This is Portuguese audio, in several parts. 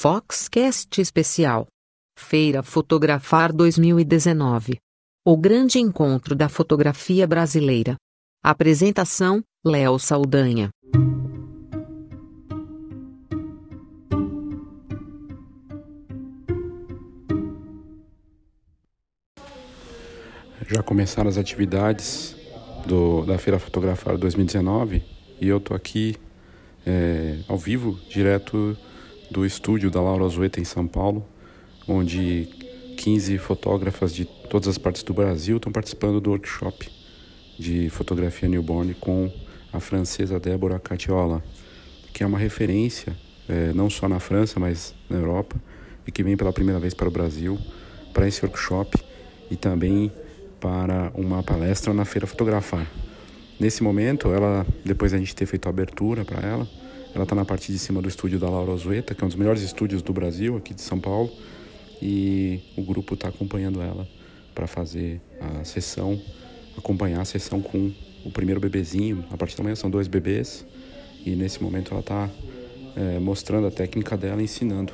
Foxcast Especial. Feira Fotografar 2019. O grande encontro da fotografia brasileira. Apresentação: Léo Saldanha. Já começaram as atividades do, da Feira Fotografar 2019 e eu tô aqui é, ao vivo, direto do estúdio da Laura Azueta em São Paulo, onde 15 fotógrafas de todas as partes do Brasil estão participando do workshop de fotografia newborn com a francesa Débora Catiola, que é uma referência é, não só na França, mas na Europa, e que vem pela primeira vez para o Brasil para esse workshop e também para uma palestra na Feira Fotografar. Nesse momento, ela, depois a gente ter feito a abertura para ela, ela está na parte de cima do estúdio da Laura Ozueta, que é um dos melhores estúdios do Brasil, aqui de São Paulo, e o grupo está acompanhando ela para fazer a sessão, acompanhar a sessão com o primeiro bebezinho. A partir da manhã são dois bebês, e nesse momento ela está é, mostrando a técnica dela, ensinando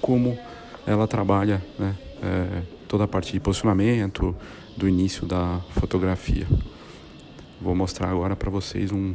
como ela trabalha né, é, toda a parte de posicionamento, do início da fotografia. Vou mostrar agora para vocês um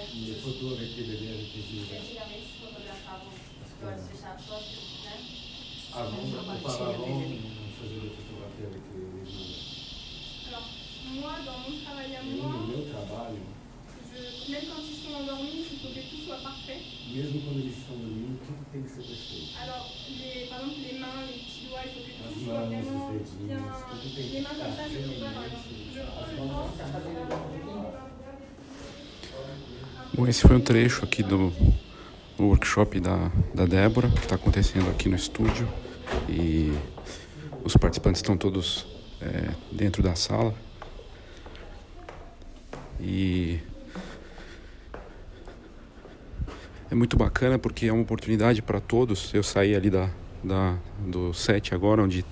Les photos avec les bébés avec les yeux ouverts. Antigamente se só, né? Avant, auparavant, on faisait des photographies avec les, les yeux ouverts. Alors, moi, dans mon travail à moi, no meu trabalho, je- même quand ils sont endormis, il faut que tout soit parfait. mesmo quando eles estão dormindo, tudo tem que ser perfeito. Alors, les, par exemple, les mains, les petits doigts, il faut que tout soit vraiment bien. Les mains comme ça, je ficar peux pas, par exemple. Je prends le temps. Bom, esse foi um trecho aqui do, do workshop da, da Débora, que está acontecendo aqui no estúdio. E os participantes estão todos é, dentro da sala. E é muito bacana porque é uma oportunidade para todos. Eu saí ali da, da, do set agora, onde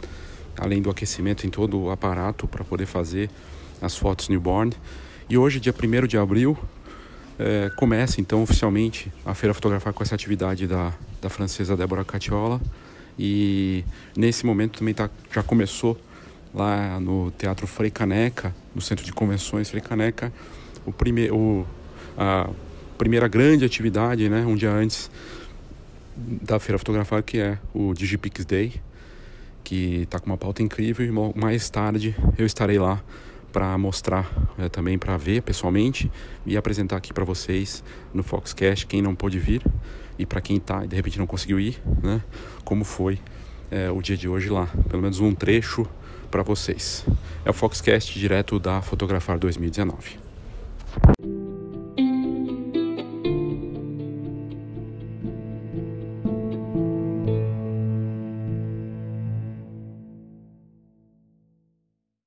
além do aquecimento em todo o aparato para poder fazer as fotos newborn. E hoje, dia 1 de abril, é, começa então oficialmente a Feira Fotografar com essa atividade da, da francesa Débora Catiola. E nesse momento também tá, já começou lá no Teatro Frei Caneca, no Centro de Convenções Frei Caneca, o prime, o, a primeira grande atividade, né, um dia antes da Feira Fotografar, que é o Digipix Day, que está com uma pauta incrível e mais tarde eu estarei lá para mostrar eh, também para ver pessoalmente e apresentar aqui para vocês no Foxcast quem não pôde vir e para quem tá e de repente não conseguiu ir, né? Como foi eh, o dia de hoje lá, pelo menos um trecho para vocês. É o Foxcast direto da Fotografar 2019.